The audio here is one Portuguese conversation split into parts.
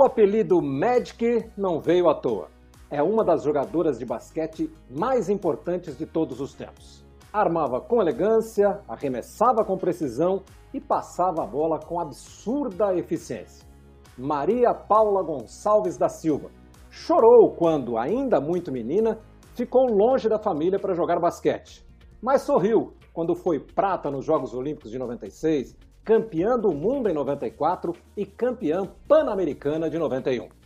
O apelido Magic não veio à toa. É uma das jogadoras de basquete mais importantes de todos os tempos. Armava com elegância, arremessava com precisão e passava a bola com absurda eficiência. Maria Paula Gonçalves da Silva chorou quando, ainda muito menina, ficou longe da família para jogar basquete, mas sorriu quando foi prata nos Jogos Olímpicos de 96, campeã do mundo em 94 e campeã pan-americana de 91.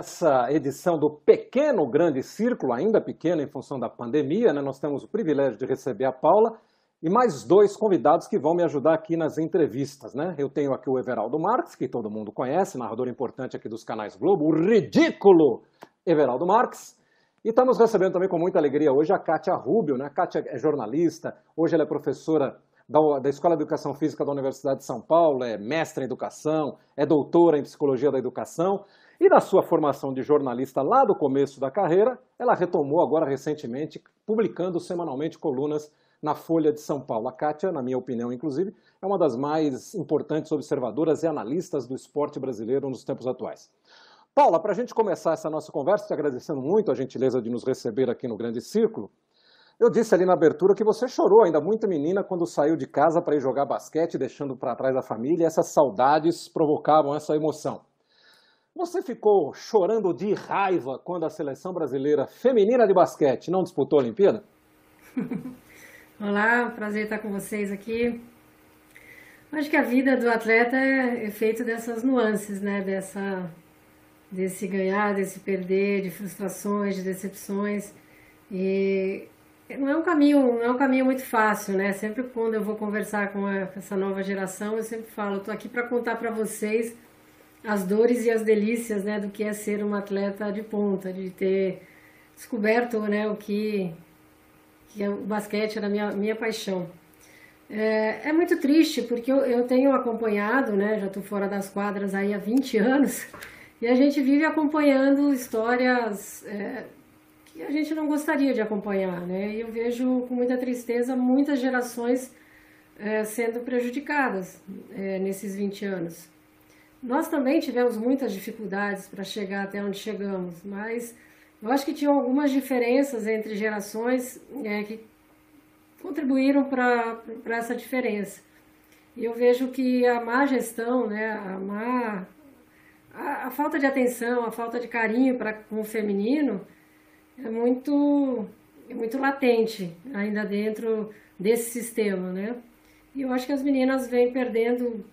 Nessa edição do pequeno Grande Círculo, ainda pequeno em função da pandemia, né, nós temos o privilégio de receber a Paula e mais dois convidados que vão me ajudar aqui nas entrevistas. Né? Eu tenho aqui o Everaldo Marques, que todo mundo conhece, narrador importante aqui dos canais Globo, o ridículo Everaldo Marques. E estamos recebendo também com muita alegria hoje a Kátia Rubio. Né? A Kátia é jornalista, hoje ela é professora da, da Escola de Educação Física da Universidade de São Paulo, é mestra em educação, é doutora em psicologia da educação. E na sua formação de jornalista lá do começo da carreira, ela retomou agora recentemente, publicando semanalmente colunas na Folha de São Paulo. A Kátia, na minha opinião, inclusive, é uma das mais importantes observadoras e analistas do esporte brasileiro nos tempos atuais. Paula, para a gente começar essa nossa conversa, te agradecendo muito a gentileza de nos receber aqui no Grande Círculo, eu disse ali na abertura que você chorou, ainda muito menina, quando saiu de casa para ir jogar basquete, deixando para trás a família, e essas saudades provocavam essa emoção. Você ficou chorando de raiva quando a seleção brasileira feminina de basquete não disputou a Olimpíada? Olá, prazer estar com vocês aqui. Acho que a vida do atleta é feita dessas nuances, né? Dessa, desse ganhar, desse perder, de frustrações, de decepções. E não é um caminho, não é um caminho muito fácil, né? Sempre quando eu vou conversar com essa nova geração, eu sempre falo, estou aqui para contar para vocês as dores e as delícias né, do que é ser um atleta de ponta, de ter descoberto né, o que, que é o basquete era minha, minha paixão. É, é muito triste porque eu, eu tenho acompanhado, né, já estou fora das quadras aí há 20 anos, e a gente vive acompanhando histórias é, que a gente não gostaria de acompanhar. Né? E eu vejo com muita tristeza muitas gerações é, sendo prejudicadas é, nesses 20 anos. Nós também tivemos muitas dificuldades para chegar até onde chegamos, mas eu acho que tinham algumas diferenças entre gerações é, que contribuíram para essa diferença. E eu vejo que a má gestão, né, a, má, a, a falta de atenção, a falta de carinho para com o feminino é muito, é muito latente ainda dentro desse sistema, né? E eu acho que as meninas vêm perdendo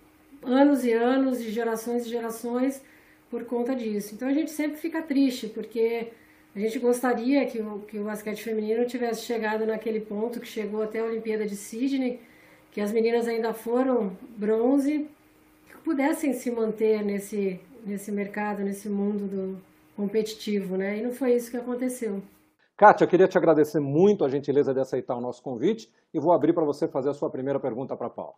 anos e anos, de gerações e gerações, por conta disso. Então a gente sempre fica triste, porque a gente gostaria que o, que o basquete feminino tivesse chegado naquele ponto que chegou até a Olimpíada de Sydney, que as meninas ainda foram bronze, que pudessem se manter nesse, nesse mercado, nesse mundo do competitivo, né? E não foi isso que aconteceu. Kátia, eu queria te agradecer muito a gentileza de aceitar o nosso convite e vou abrir para você fazer a sua primeira pergunta para a Paula.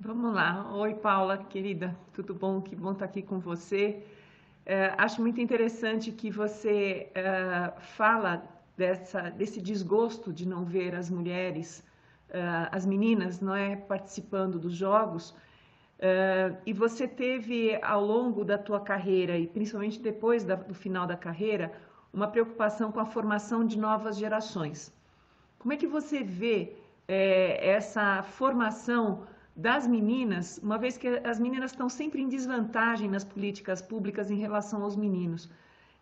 Vamos lá. Oi, Paula, querida, tudo bom? Que bom estar aqui com você. É, acho muito interessante que você é, fala dessa, desse desgosto de não ver as mulheres, é, as meninas, não é, participando dos jogos. E você teve ao longo da tua carreira e principalmente depois da, do final da carreira uma preocupação com a formação de novas gerações. Como é que você vê essa formação das meninas, uma vez que as meninas estão sempre em desvantagem nas políticas públicas em relação aos meninos.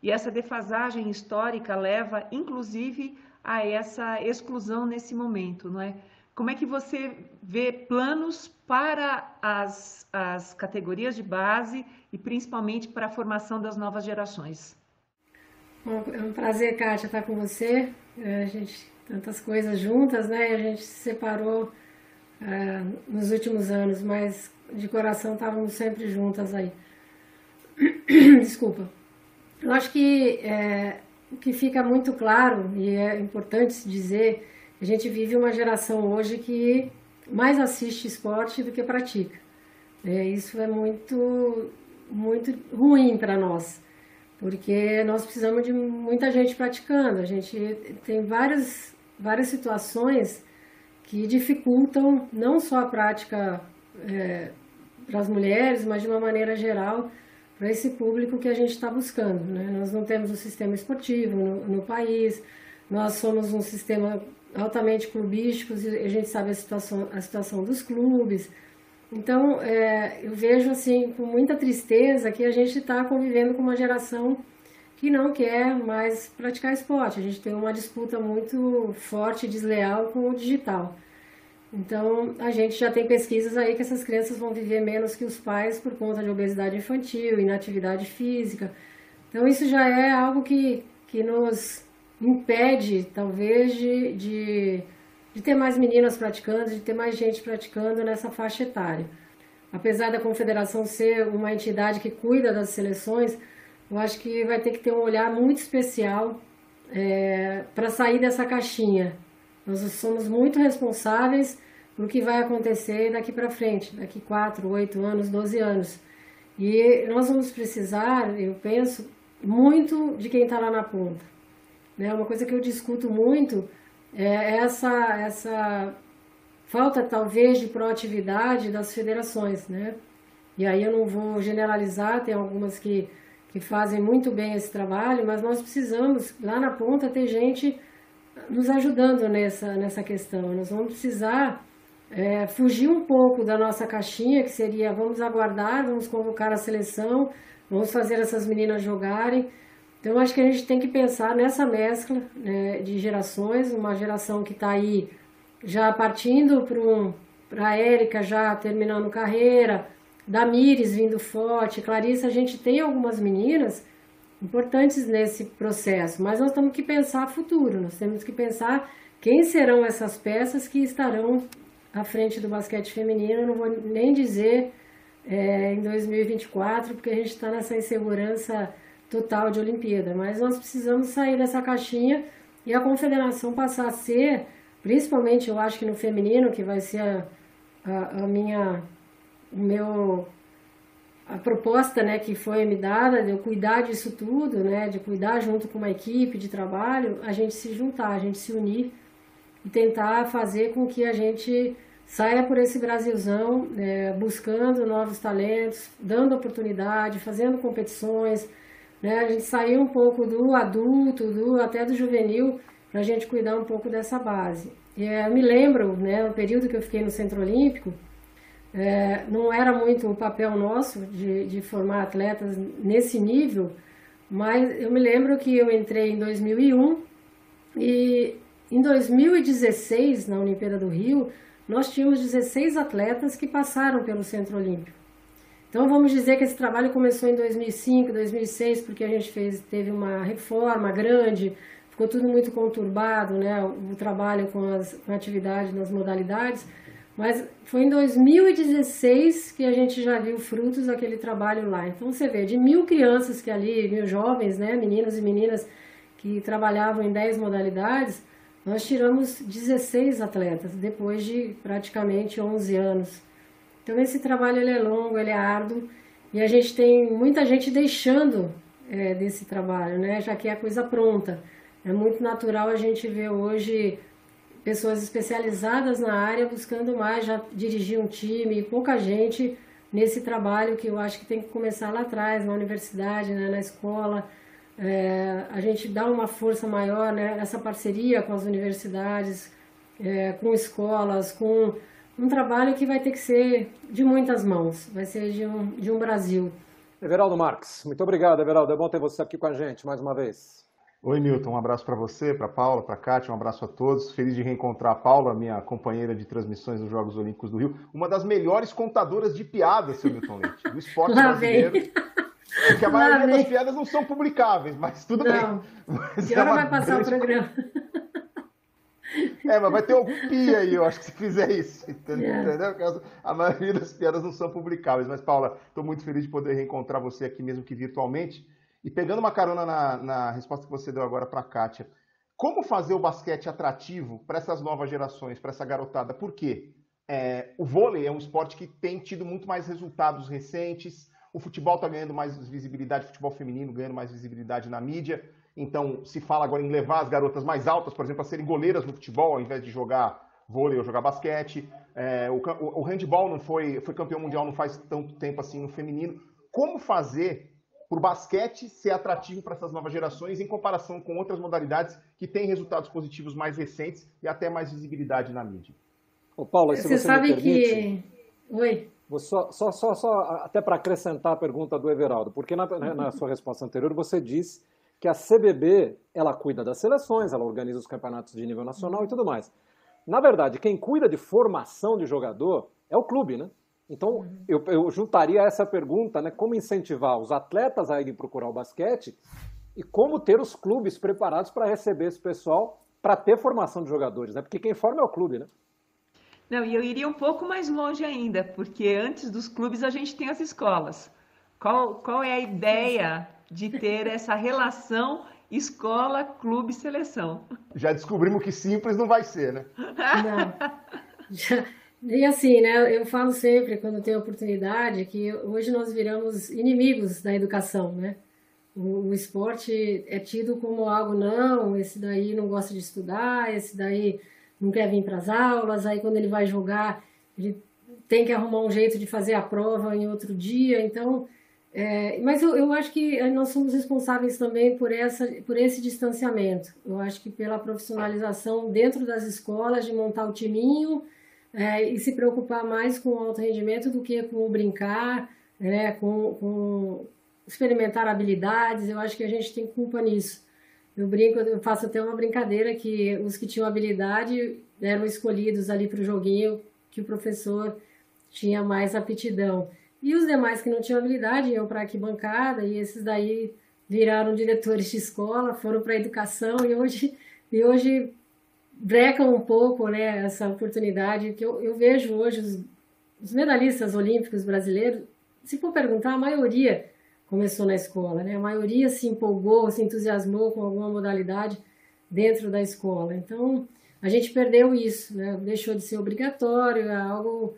E essa defasagem histórica leva, inclusive, a essa exclusão nesse momento, não é? Como é que você vê planos para as, as categorias de base e principalmente para a formação das novas gerações? Bom, é um prazer, Kátia, estar com você. É, a gente tantas coisas juntas, né? A gente se separou é, nos últimos anos, mas de coração estávamos sempre juntas aí. Desculpa. Eu acho que é, o que fica muito claro, e é importante se dizer, a gente vive uma geração hoje que mais assiste esporte do que pratica. É, isso é muito, muito ruim para nós, porque nós precisamos de muita gente praticando. A gente tem várias, várias situações que dificultam não só a prática é, para as mulheres, mas de uma maneira geral para esse público que a gente está buscando. Né? Nós não temos um sistema esportivo no, no, país, nós somos um sistema altamente clubístico, e a gente sabe a situação, a situação dos clubes. Então, é, eu vejo assim com muita tristeza que a gente está convivendo com uma geração que não quer mais praticar esporte. A gente tem uma disputa muito forte, desleal com o digital. Então, a gente já tem pesquisas aí que essas crianças vão viver menos que os pais por conta de obesidade infantil, inatividade física. Então, isso já é algo que, que nos impede, talvez, de, de, de ter mais meninas praticando, de ter mais gente praticando nessa faixa etária. Apesar da confederação ser uma entidade que cuida das seleções, eu acho que vai ter que ter um olhar muito especial é, para sair dessa caixinha nós somos muito responsáveis por que vai acontecer daqui para frente, daqui 4, 8 anos, 12 anos. E nós vamos precisar, eu penso, muito de quem está lá na ponta. Né? Uma coisa que eu discuto muito é essa, essa falta, talvez, de proatividade das federações. Né? E aí eu não vou generalizar, tem algumas que, que fazem muito bem esse trabalho, mas nós precisamos, lá na ponta, ter gente nos ajudando nessa, nessa questão. Nós vamos precisar é, fugir um pouco da nossa caixinha, que seria vamos aguardar, vamos convocar a seleção, vamos fazer essas meninas jogarem. Então, acho que a gente tem que pensar nessa mescla né, de gerações, uma geração que está aí já partindo para um, a Érica já terminando carreira, da Mires vindo forte, Clarissa, a gente tem algumas meninas importantes nesse processo, mas nós temos que pensar futuro, nós temos que pensar quem serão essas peças que estarão à frente do basquete feminino, eu não vou nem dizer é, em 2024, porque a gente está nessa insegurança total de Olimpíada, mas nós precisamos sair dessa caixinha e a confederação passar a ser, principalmente eu acho que no feminino, que vai ser a, a, a minha, o meu a proposta né, que foi me dada de eu cuidar disso tudo, né, de cuidar junto com uma equipe de trabalho, a gente se juntar, a gente se unir e tentar fazer com que a gente saia por esse Brasilzão é, buscando novos talentos, dando oportunidade, fazendo competições, né, a gente sair um pouco do adulto, do até do juvenil, para a gente cuidar um pouco dessa base. E, é, eu me lembro, né, no período que eu fiquei no Centro Olímpico, é, não era muito o papel nosso de, de formar atletas nesse nível, mas eu me lembro que eu entrei em 2001 e em 2016, na Olimpíada do Rio, nós tínhamos 16 atletas que passaram pelo Centro Olímpico. Então vamos dizer que esse trabalho começou em 2005, 2006, porque a gente fez, teve uma reforma grande, ficou tudo muito conturbado, né? O trabalho com as com a atividade nas modalidades. Mas foi em 2016 que a gente já viu frutos daquele trabalho lá. Então você vê, de mil crianças que ali, mil jovens, né, meninos e meninas que trabalhavam em 10 modalidades, nós tiramos 16 atletas, depois de praticamente 11 anos. Então esse trabalho ele é longo, ele é árduo, e a gente tem muita gente deixando é, desse trabalho, né, já que é coisa pronta. É muito natural a gente ver hoje pessoas especializadas na área buscando mais, já dirigir um time, pouca gente nesse trabalho que eu acho que tem que começar lá atrás, na universidade, né, na escola. É, a gente dá uma força maior né, nessa parceria com as universidades, é, com escolas, com um trabalho que vai ter que ser de muitas mãos, vai ser de um, de um Brasil. Everaldo Marques, muito obrigado, Everaldo. É bom ter você aqui com a gente mais uma vez. Oi, Milton. Um abraço para você, para Paula, para Kátia, um abraço a todos. Feliz de reencontrar a Paula, minha companheira de transmissões dos Jogos Olímpicos do Rio. Uma das melhores contadoras de piadas, seu Milton Leite, do esporte Lá brasileiro. Vem. Porque a maioria das piadas não são publicáveis, mas tudo não. bem. Mas que hora é vai passar grande... o programa? É, mas vai ter algum pi aí, eu acho que se fizer isso. Entendeu? É. A maioria das piadas não são publicáveis. Mas, Paula, estou muito feliz de poder reencontrar você aqui, mesmo que virtualmente. E pegando uma carona na, na resposta que você deu agora para a Kátia, como fazer o basquete atrativo para essas novas gerações, para essa garotada? Por quê? É, o vôlei é um esporte que tem tido muito mais resultados recentes. O futebol está ganhando mais visibilidade, o futebol feminino ganhando mais visibilidade na mídia. Então, se fala agora em levar as garotas mais altas, por exemplo, a serem goleiras no futebol, ao invés de jogar vôlei ou jogar basquete. É, o, o, handball não foi, foi campeão mundial não faz tanto tempo assim no feminino. Como fazer para o basquete ser atrativo para essas novas gerações em comparação com outras modalidades que têm resultados positivos mais recentes e até mais visibilidade na mídia? Ô, Paula, se você, você sabe permite, que. Oi. Só, só, só, só até para acrescentar a pergunta do Everaldo, porque na, na sua resposta anterior você disse que a CBB ela cuida das seleções, ela organiza os campeonatos de nível nacional e tudo mais. Na verdade, quem cuida de formação de jogador é o clube, né? Então, uhum. eu, eu juntaria essa pergunta, né? Como incentivar os atletas a irem procurar o basquete e como ter os clubes preparados para receber esse pessoal para ter formação de jogadores, né? Porque quem forma é o clube, né? Não, e eu iria um pouco mais longe ainda, porque antes dos clubes a gente tem as escolas. Qual, qual é a ideia de ter essa relação escola, clube, seleção? Já descobrimos que simples não vai ser, né? Não. E assim, né? Eu falo sempre, quando tenho oportunidade, que hoje nós viramos inimigos da educação, né? O, o esporte é tido como algo, não, esse daí não gosta de estudar, esse daí não quer vir para as aulas, aí quando ele vai jogar, ele tem que arrumar um jeito de fazer a prova em outro dia. Então, é, mas eu, eu acho que nós somos responsáveis também por, essa, por esse distanciamento. Eu acho que pela profissionalização dentro das escolas, de montar o timinho é, e se preocupar mais com o alto rendimento do que com o brincar, né, com, com experimentar habilidades. Eu acho que a gente tem culpa nisso. Eu brinco, eu faço até uma brincadeira que os que tinham habilidade eram escolhidos ali para o joguinho que o professor tinha mais aptidão. E os demais que não tinham habilidade iam para a arquibancada e esses daí viraram diretores de escola, foram para a educação e hoje, e hoje brecam um pouco né, essa oportunidade que eu, eu vejo hoje os, os medalhistas olímpicos brasileiros, se for perguntar, a maioria começou na escola, né? A maioria se empolgou, se entusiasmou com alguma modalidade dentro da escola. Então, a gente perdeu isso, né? Deixou de ser obrigatório, é algo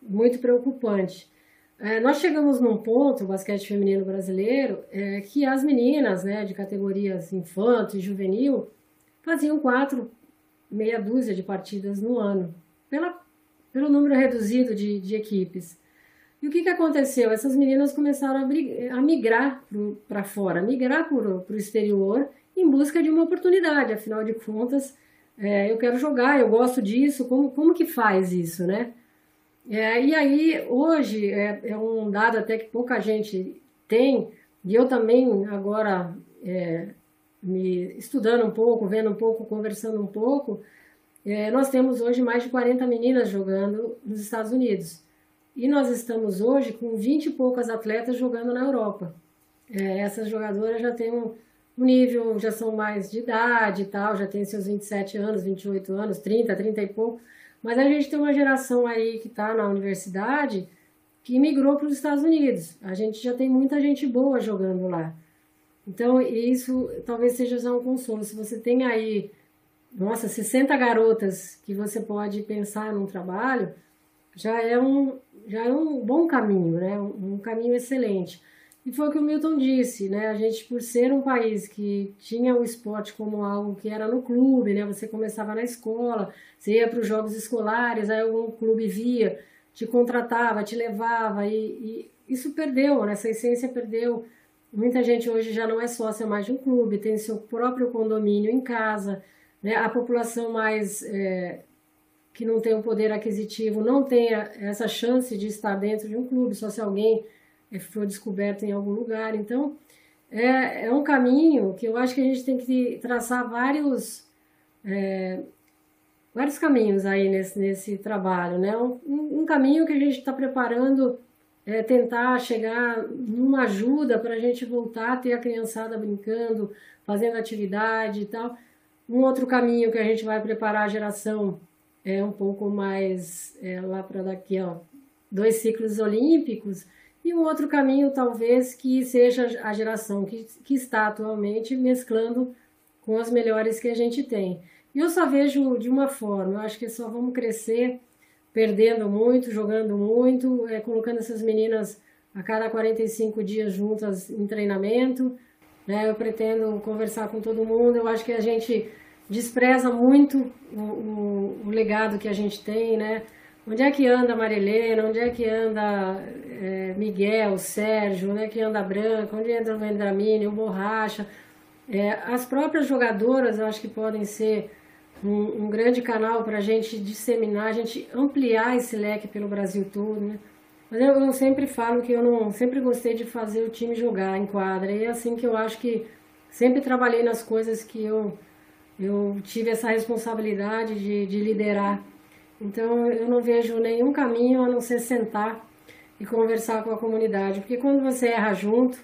muito preocupante. É, nós chegamos num ponto, o basquete feminino brasileiro, é, que as meninas, né, de categorias infanto e juvenil, faziam quatro, meia dúzia de partidas no ano, pela, pelo número reduzido de, de equipes. E o que, que aconteceu? Essas meninas começaram a, a migrar para fora, migrar para o exterior em busca de uma oportunidade. Afinal de contas, é, eu quero jogar, eu gosto disso, como, como que faz isso, né? É, e aí, hoje, é, é, um dado até que pouca gente tem, e eu também agora, é, me estudando um pouco, vendo um pouco, conversando um pouco, é, nós temos hoje mais de 40 meninas jogando nos Estados Unidos. E nós estamos hoje com 20 e poucas atletas jogando na Europa. É, essas jogadoras já têm um, um, nível, já são mais de idade e tal, já têm seus 27 anos, 28 anos, 30, 30 e pouco. Mas a gente tem uma geração aí que está na universidade que migrou para os Estados Unidos. A gente já tem muita gente boa jogando lá. Então, isso talvez seja já um consolo. Se você tem aí, nossa, 60 garotas que você pode pensar num trabalho, já é um, já é um bom caminho, né? Um, um caminho excelente. E foi o que o Milton disse, né? A gente, por ser um país que tinha o esporte como algo que era no clube, né? Você começava na escola, você ia para os jogos escolares, aí algum clube via, te contratava, te levava, e, e isso perdeu, né? Essa essência perdeu. Muita gente hoje já não é sócia mais de um clube, tem seu próprio condomínio em casa, né? A população mais é, que não tem o um poder aquisitivo não tenha essa chance de estar dentro de um clube, só se alguém eh, for descoberto em algum lugar. Então, é, é um caminho que eu acho que a gente tem que traçar vários, é, vários caminhos aí nesse, nesse trabalho, né? Um, um caminho que a gente está preparando é tentar chegar numa ajuda para a gente voltar a ter a criançada brincando, fazendo atividade e tal, Um outro caminho que a gente vai preparar a geração é um pouco mais é, lá para daqui, ó, dois ciclos olímpicos, e um outro caminho talvez que seja a geração que, que está atualmente mesclando com as melhores que a gente tem. E eu só vejo de uma forma, eu acho que só vamos crescer perdendo muito, jogando muito, é, colocando essas meninas a cada 45 dias juntas em treinamento. Né? Eu pretendo conversar com todo mundo, eu acho que a gente despreza muito o, o, o legado que a gente tem, né? Onde é que anda Marilena? Onde é que anda é, Miguel, Sérgio? Onde é que anda Branca? Onde anda o Vendramini, o Borracha? É, as próprias jogadoras, eu acho que podem ser um, um grande canal para a gente disseminar, a gente ampliar esse leque pelo Brasil todo, né? Mas eu, eu, sempre falo que eu não sempre gostei de fazer o time jogar em quadra. E é assim que eu acho que sempre trabalhei nas coisas que eu, eu tive essa responsabilidade de, de liderar. Então eu não vejo nenhum caminho a não ser sentar e conversar com a comunidade. Porque quando você erra junto,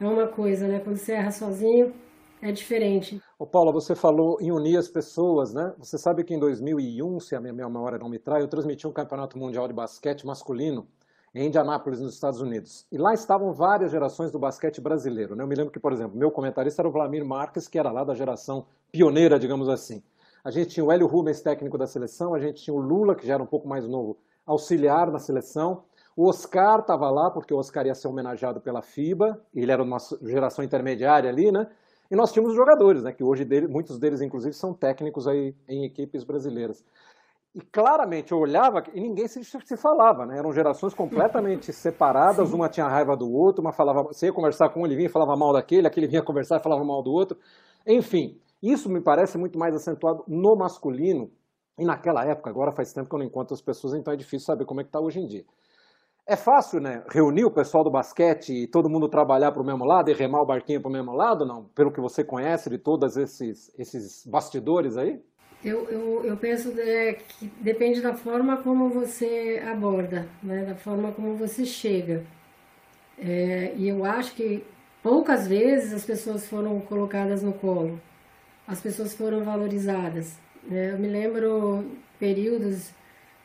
é uma coisa, né? Quando você erra sozinho, é diferente. Ô Paula, você falou em unir as pessoas, né? Você sabe que em 2001, se a minha memória não me trai, eu transmiti um campeonato mundial de basquete masculino em Indianápolis, nos Estados Unidos. E lá estavam várias gerações do basquete brasileiro. Né? Eu me lembro que, por exemplo, meu comentarista era o Vladimir Marques, que era lá da geração pioneira, digamos assim. A gente tinha o Hélio Rubens, técnico da seleção, a gente tinha o Lula, que já era um pouco mais novo, auxiliar na seleção. O Oscar estava lá, porque o Oscar ia ser homenageado pela FIBA, ele era uma geração intermediária ali, né? E nós tínhamos jogadores, né, que hoje dele, muitos deles, inclusive, são técnicos aí em equipes brasileiras. E claramente eu olhava e ninguém se, se falava, né? Eram gerações completamente separadas, Sim. uma tinha raiva do outro, uma falava, você ia conversar com um, ele vinha e falava mal daquele, aquele vinha conversar e falava mal do outro. Enfim, isso me parece muito mais acentuado no masculino, e naquela época, agora faz tempo que eu não encontro as pessoas, então é difícil saber como é que está hoje em dia. É fácil, né, reunir o pessoal do basquete e todo mundo trabalhar para o mesmo lado e remar o barquinho para o mesmo lado, não? Pelo que você conhece de todos esses, esses bastidores aí? Eu, eu, eu penso é, que depende da forma como você aborda, né, da forma como você chega. É, e eu acho que poucas vezes as pessoas foram colocadas no colo, as pessoas foram valorizadas. Né? Eu me lembro períodos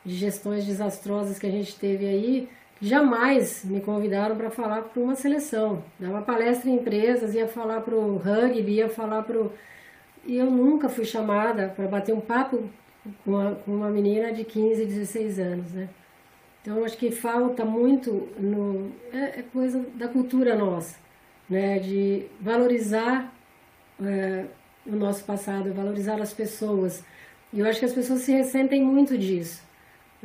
de gestões desastrosas que a gente teve aí, jamais me convidaram para falar para uma seleção. Dava palestra em empresas, ia falar para o rugby, ia falar para o... E eu nunca fui chamada para bater um papo com uma, com uma menina de 15, 16 anos, né? Então, acho que falta muito no... É, é coisa da cultura nossa, né? De valorizar é, o nosso passado, valorizar as pessoas. E eu acho que as pessoas se ressentem muito disso.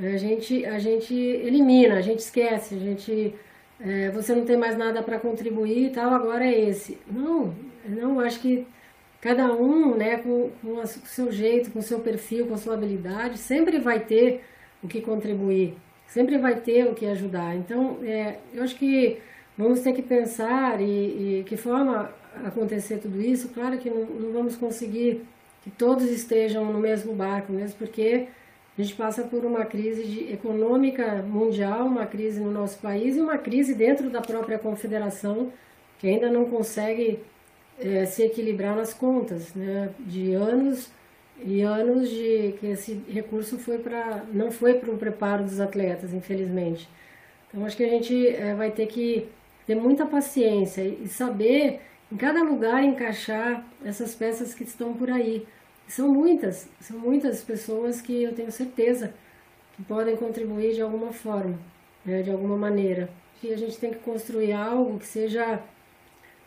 A gente, a gente elimina, a gente esquece, a gente. É, você não tem mais nada para contribuir e tal, agora é esse. Não, não, acho que cada um, né, com, com o seu jeito, com o seu perfil, com a sua habilidade, sempre vai ter o que contribuir, sempre vai ter o que ajudar. Então, é, eu acho que vamos ter que pensar e, e que forma acontecer tudo isso. Claro que não, não vamos conseguir que todos estejam no mesmo barco, mesmo porque a gente passa por uma crise econômica mundial, uma crise no nosso país e uma crise dentro da própria confederação, que ainda não consegue é, se equilibrar nas contas, né? de anos e anos de que esse recurso foi para não foi para o preparo dos atletas, infelizmente. Então acho que a gente é, vai ter que ter muita paciência e saber em cada lugar encaixar essas peças que estão por aí. São muitas, são muitas pessoas que eu tenho certeza que podem contribuir de alguma forma, né, de alguma maneira. E a gente tem que construir algo que seja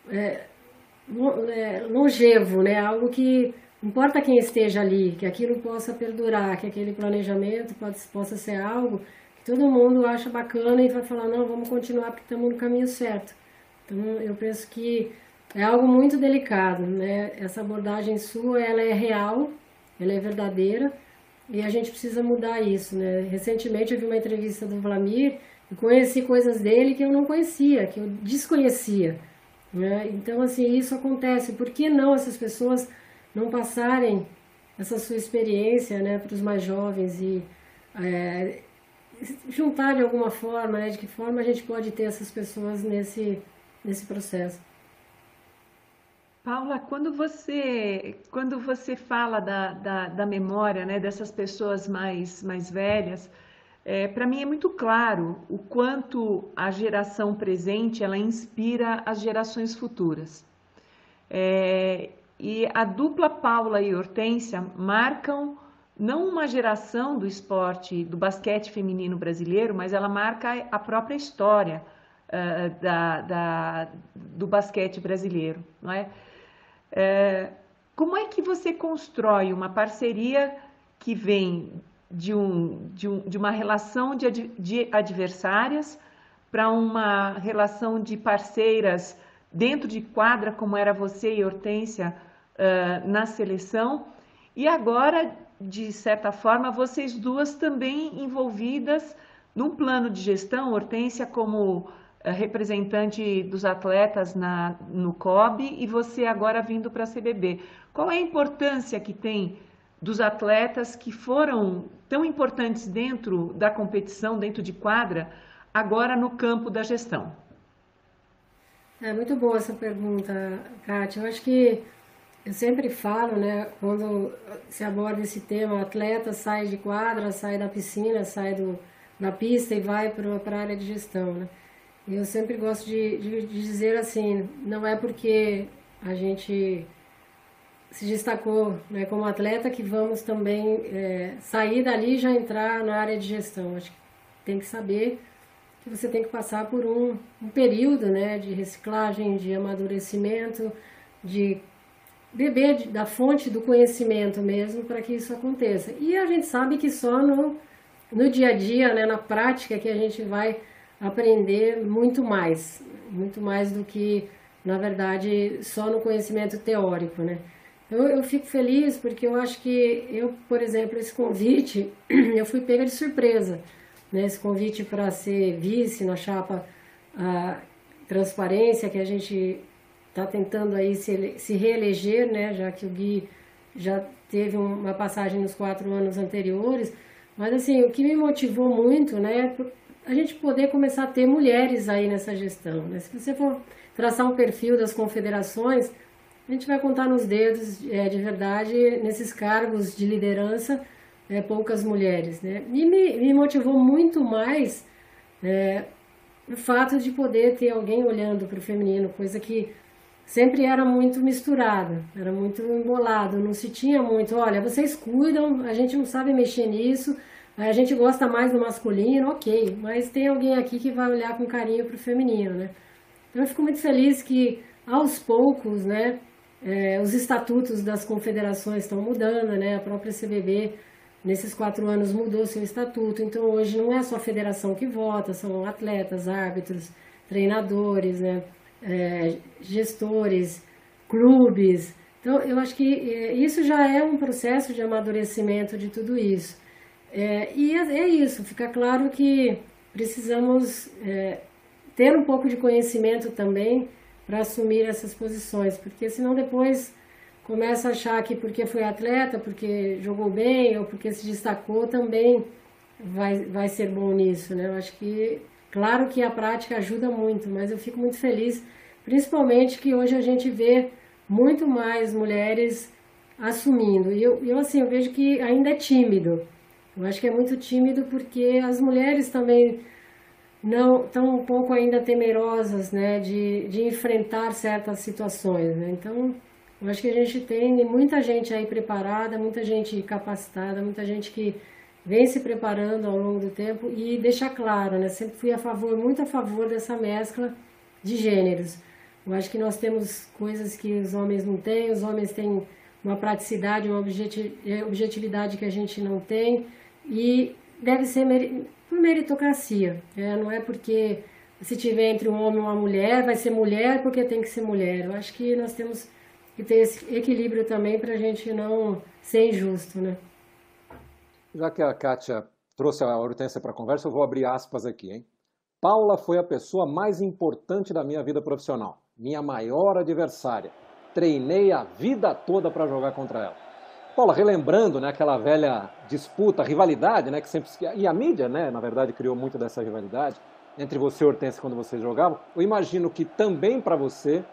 é, é, longevo, né, algo que importa quem esteja ali, que aquilo possa perdurar, que aquele planejamento pode, possa ser algo que todo mundo acha bacana e vai falar, não, vamos continuar porque estamos no caminho certo. Então eu penso que é algo muito delicado, né? Essa abordagem sua, ela é real, ela é verdadeira e a gente precisa mudar isso, né? Recentemente eu vi uma entrevista do Vlamir e conheci coisas dele que eu não conhecia, que eu desconhecia, né? Então, assim, isso acontece. Por que não essas pessoas não passarem essa sua experiência, né, para os mais jovens e é, juntar de alguma forma, né? De que forma a gente pode ter essas pessoas nesse, nesse processo? Paula, quando você, quando você fala da, da, da memória né, dessas pessoas mais, mais velhas, é, para mim é muito claro o quanto a geração presente ela inspira as gerações futuras. É, e a dupla Paula e Hortência marcam não uma geração do esporte, do basquete feminino brasileiro, mas ela marca a própria história uh, da, da, do basquete brasileiro, não é? É, como é que você constrói uma parceria que vem de, um, de, um, de uma relação de, de adversárias para uma relação de parceiras dentro de quadra, como era você e Hortência uh, na seleção, e agora, de certa forma, vocês duas também envolvidas num plano de gestão, Hortência como representante dos atletas na, no COB e você agora vindo para a CBB. Qual é a importância que tem dos atletas que foram tão importantes dentro da competição, dentro de quadra, agora no campo da gestão? É muito boa essa pergunta, Kátia. Eu acho que eu sempre falo, né, quando se aborda esse tema, atleta sai de quadra, sai da piscina, sai do, da pista e vai para a área de gestão, né? Eu sempre gosto de, de, de, dizer assim, não é porque a gente se destacou né, como atleta que vamos também é, sair dali e já entrar na área de gestão. Acho que tem que saber que você tem que passar por um, um período né, de reciclagem, de amadurecimento, de beber da fonte do conhecimento mesmo para que isso aconteça. E a gente sabe que só no, no dia a dia, né, na prática, que a gente vai aprender muito mais, muito mais do que, na verdade, só no conhecimento teórico, né? Eu, eu fico feliz porque eu acho que eu, por exemplo, esse convite, eu fui pega de surpresa, né? Esse convite para ser vice na chapa a transparência que a gente está tentando aí se, se reeleger, né? Já que o Gui já teve uma passagem nos quatro anos anteriores, mas assim, o que me motivou muito, né, a gente poder começar a ter mulheres aí nessa gestão. Né? Se você for traçar um perfil das confederações, a gente vai contar nos dedos, é, de verdade, nesses cargos de liderança, é, poucas mulheres. Né? E me, me motivou muito mais é, o fato de poder ter alguém olhando para o feminino, coisa que sempre era muito misturada, era muito embolado, não se tinha muito, olha, vocês cuidam, a gente não sabe mexer nisso, a gente gosta mais do masculino, ok, mas tem alguém aqui que vai olhar com carinho para o feminino, né? Então eu fico muito feliz que aos poucos, né, é, os estatutos das confederações estão mudando, né? A própria CBB nesses quatro anos mudou seu estatuto, então hoje não é só a federação que vota, são atletas, árbitros, treinadores, né? É, gestores, clubes. Então eu acho que é, isso já é um processo de amadurecimento de tudo isso. É, e é, é, isso, fica claro que precisamos é, ter um pouco de conhecimento também para assumir essas posições, porque senão depois começa a achar que porque foi atleta, porque jogou bem ou porque se destacou também vai, vai ser bom nisso, né? Eu acho que, claro que a prática ajuda muito, mas eu fico muito feliz, principalmente que hoje a gente vê muito mais mulheres assumindo. E eu, eu assim, eu vejo que ainda é tímido, eu acho que é muito tímido porque as mulheres também não estão um pouco ainda temerosas, né, de, de enfrentar certas situações, né? Então, eu acho que a gente tem muita gente aí preparada, muita gente capacitada, muita gente que vem se preparando ao longo do tempo e deixar claro, né, sempre fui a favor, muito a favor dessa mescla de gêneros. Eu acho que nós temos coisas que os homens não têm, os homens têm uma praticidade, uma objetividade que a gente não tem e deve ser por meritocracia. Né? Não é porque se tiver entre um homem e uma mulher, vai ser mulher porque tem que ser mulher. Eu acho que nós temos que ter esse equilíbrio também para a gente não ser injusto. Né? Já que a Kátia trouxe a Hortência para a conversa, eu vou abrir aspas aqui. Hein? Paula foi a pessoa mais importante da minha vida profissional, minha maior adversária. Treinei a vida toda para jogar contra ela. Paula, relembrando né, aquela velha disputa, rivalidade, né, que sempre e a mídia, né, na verdade, criou muito dessa rivalidade entre você e Hortência quando vocês jogavam. Eu imagino que também para você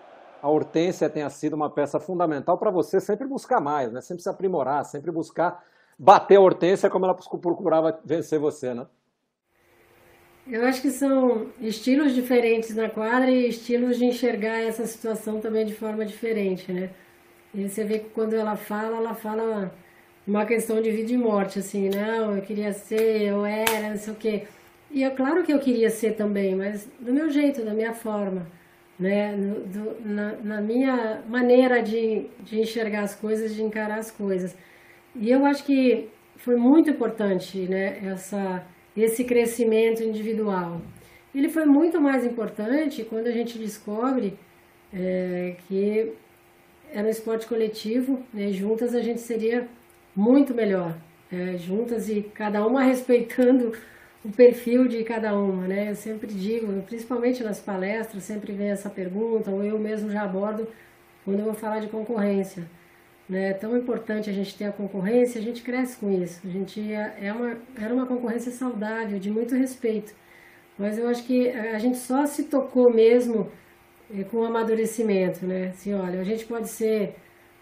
a Hortência tenha sido uma peça fundamental para você sempre buscar mais, né? Sempre se aprimorar, sempre buscar bater a Hortência como ela procurava vencer você, né? Eu acho que são estilos diferentes na quadra e estilos de enxergar essa situação também de forma diferente, né? E você vê que quando ela fala, ela fala uma questão de vida e morte, assim, não, eu queria ser, eu era, não sei o quê. E é claro que eu queria ser também, mas do meu jeito, da minha forma né? Do, na, na, minha maneira de, de enxergar as coisas, de encarar as coisas. E eu acho que foi muito importante, né? Essa, esse crescimento individual. Ele foi muito mais importante quando a gente descobre é, que era um esporte coletivo, né? juntas a gente seria muito melhor, é, juntas e cada uma respeitando o perfil de cada uma, né? Eu sempre digo, principalmente nas palestras, sempre vem essa pergunta, ou eu mesmo já abordo quando eu vou falar de concorrência. Né? É tão importante a gente ter a concorrência, a gente cresce com isso. A gente é, é uma, era uma concorrência saudável, de muito respeito. Mas eu acho que a gente só se tocou mesmo é, com amadurecimento, né? Assim, olha, a gente pode ser,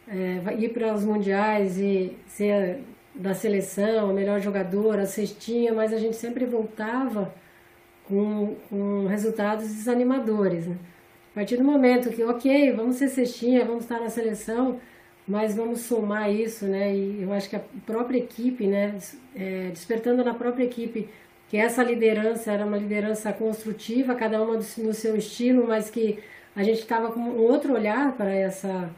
é, ir para os mundiais e ser da seleção, a melhor jogadora, a cestinha, mas a gente sempre voltava com, com resultados desanimadores. Né? A partir do momento que, ok, vamos ser cestinha, vamos estar na seleção, mas vamos somar isso, né? E eu acho que a própria equipe, né, é, despertando na própria equipe que essa liderança era uma liderança construtiva, cada uma no seu estilo, mas que a gente estava com um outro olhar para essa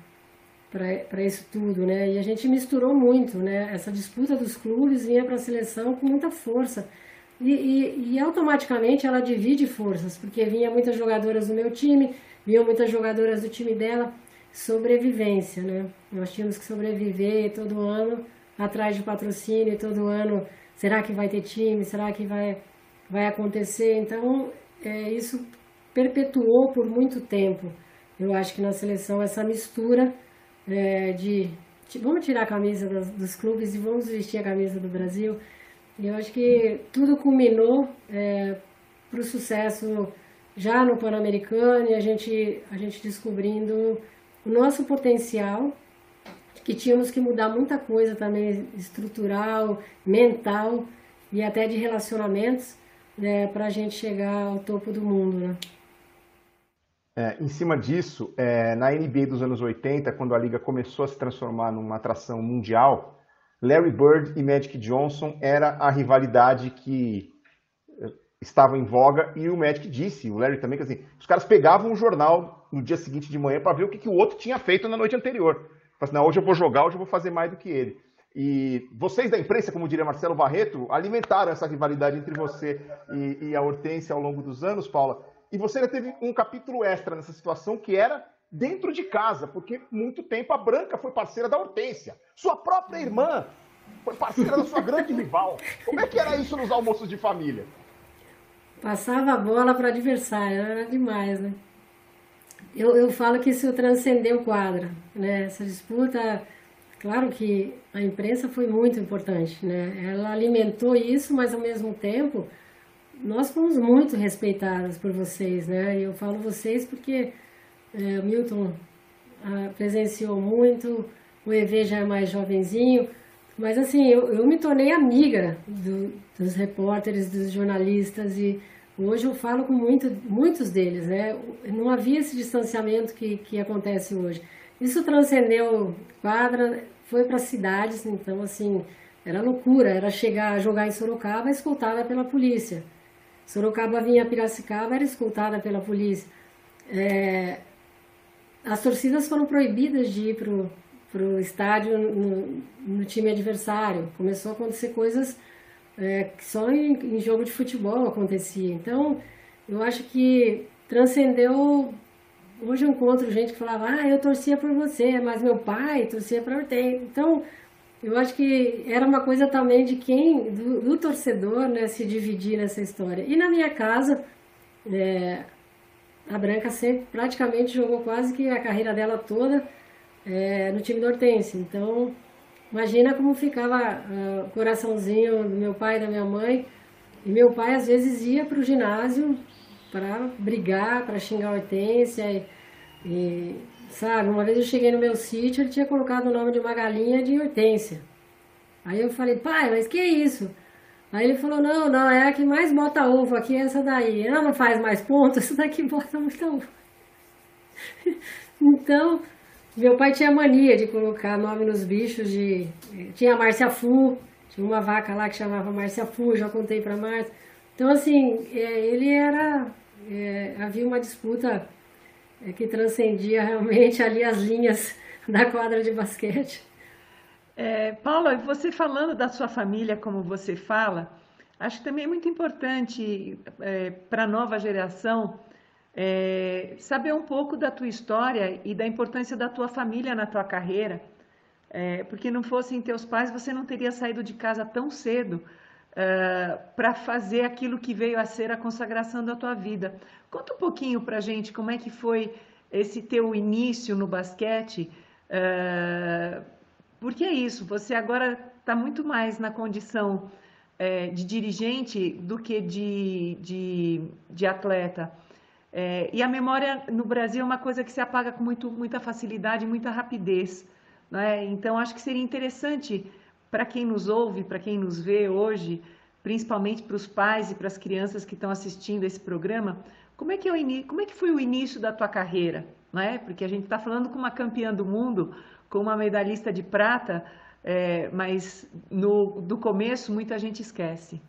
para isso tudo, né? E a gente misturou muito, né? Essa disputa dos clubes vinha para a seleção com muita força. E, e, e, automaticamente ela divide forças, porque vinha muitas jogadoras do meu time, vinham muitas jogadoras do time dela, sobrevivência, né? Nós tínhamos que sobreviver todo ano atrás de patrocínio, todo ano, será que vai ter time, será que vai, vai acontecer? Então, é, isso perpetuou por muito tempo, eu acho que na seleção, essa mistura é, de, de, vamos tirar a camisa dos, dos, clubes e vamos vestir a camisa do Brasil. Eu acho que tudo culminou é, para o sucesso já no Pan-Americano e a gente, a gente descobrindo o nosso potencial, que tínhamos que mudar muita coisa também estrutural, mental e até de relacionamentos né, para a gente chegar ao topo do mundo. Né? É, em cima disso, é, na NBA dos anos 80, quando a liga começou a se transformar numa atração mundial, Larry Bird e Magic Johnson era a rivalidade que é, estava em voga e o Magic disse, o Larry também, que assim, os caras pegavam o jornal no dia seguinte de manhã para ver o que, que o outro tinha feito na noite anterior. Assim, não, hoje eu vou jogar, hoje eu vou fazer mais do que ele. E vocês da imprensa, como diria Marcelo Barreto, alimentaram essa rivalidade entre você e, e a Hortência ao longo dos anos, Paula. E você já teve um capítulo extra nessa situação que era dentro de casa, porque muito tempo a Branca foi parceira da Hortência. Sua própria irmã foi parceira da sua grande rival. Como é que era isso nos almoços de família? Passava a bola para adversário, era demais, né? Eu, eu falo que isso transcendeu o quadro, né? Essa disputa, claro que a imprensa foi muito importante, né? Ela alimentou isso, mas ao mesmo tempo nós fomos muito respeitadas por vocês, né? E eu falo vocês porque é, Milton ah, presenciou muito, o EV já é mais jovenzinho, mas assim, eu, eu me tornei amiga do, dos repórteres, dos jornalistas e hoje eu falo com muito, muitos deles, né? Não havia esse distanciamento que, que acontece hoje. Isso transcendeu quadra, foi para cidades, então assim, era loucura, era chegar a jogar em Sorocaba escoltada pela polícia. Sorocaba vinha a Piracicaba, era escoltada pela polícia. É, as torcidas foram proibidas de ir para o estádio no, no, time adversário. Começou a acontecer coisas é, que só em, em, jogo de futebol acontecia. Então, eu acho que transcendeu. Hoje eu encontro gente que falava, ah, eu torcia por você, mas meu pai torcia para o Então, eu acho que era uma coisa também de quem, do, do torcedor, né, se dividir nessa história. E na minha casa, é, a Branca sempre praticamente jogou quase que a carreira dela toda é, no time do Hortense. Então, imagina como ficava uh, o coraçãozinho do meu pai e da minha mãe. E meu pai às vezes ia para o ginásio para brigar, para xingar a Hortência. E, sabe, uma vez eu cheguei no meu sítio, ele tinha colocado o nome de uma galinha de hortência. Aí eu falei, pai, mas que é isso? Aí ele falou, não, não, é a que mais bota ovo aqui, é essa daí. Ela não faz mais ponto, essa daqui bota muita ovo. então, meu pai tinha mania de colocar nome nos bichos de... Tinha a Márcia Fu, tinha uma vaca lá que chamava Márcia Fu, já contei pra Márcia. Então, assim, é, ele era... É, havia uma disputa é, que transcendia realmente ali as linhas da quadra de basquete. É, Paula, você falando da sua família como você fala, acho que também é muito importante é, para a nova geração é, saber um pouco da tua história e da importância da tua família na tua carreira, é, porque não fossem teus pais, você não teria saído de casa tão cedo é, para fazer aquilo que veio a ser a consagração da tua vida. Conta um pouquinho para gente como é que foi esse teu início no basquete, é, porque é isso, você agora está muito mais na condição é, de dirigente do que de, de, de atleta. É, e a memória no Brasil é uma coisa que se apaga com muito, muita facilidade, muita rapidez. Né? Então, acho que seria interessante para quem nos ouve, para quem nos vê hoje, principalmente para os pais e para as crianças que estão assistindo esse programa, como é que, é o como é que foi o início da tua carreira? Né? Porque a gente está falando com uma campeã do mundo, com uma medalhista de prata, é, mas no, do começo muita gente esquece.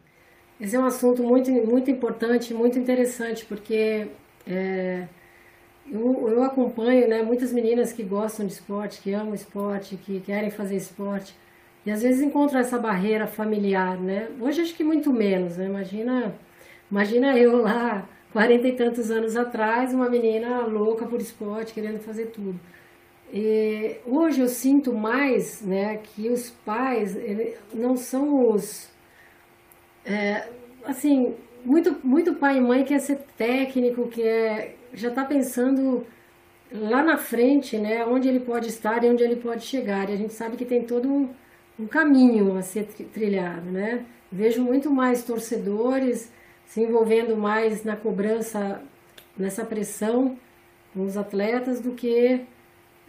Esse é um assunto muito, muito importante, muito interessante, porque é, eu, eu acompanho né, muitas meninas que gostam de esporte, que amam esporte, que querem fazer esporte, e às vezes encontram essa barreira familiar, né? Hoje acho que muito menos, né? Imagina, imagina eu lá, quarenta e tantos anos atrás, uma menina louca por esporte, querendo fazer tudo. E hoje eu sinto mais né, que os pais não são os. É, assim, muito, muito pai e mãe quer ser técnico, que é, já está pensando lá na frente, né, onde ele pode estar e onde ele pode chegar. E a gente sabe que tem todo um, um caminho a ser trilhado, né? Vejo muito mais torcedores se envolvendo mais na cobrança, nessa pressão com os atletas do que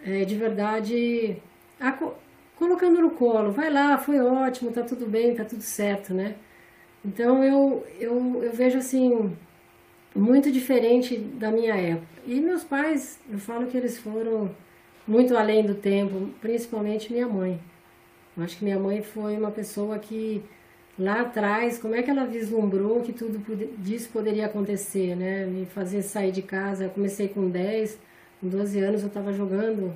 é, de verdade a, colocando no colo. Vai lá, foi ótimo, tá tudo bem, tá tudo certo, né? Então eu, eu, eu vejo assim, muito diferente da minha época. E meus pais, eu falo que eles foram muito além do tempo, principalmente minha mãe. Eu acho que minha mãe foi uma pessoa que lá atrás, como é que ela vislumbrou que tudo disso poderia acontecer, né? Me fazer sair de casa, eu comecei com 10, com 12 anos eu estava jogando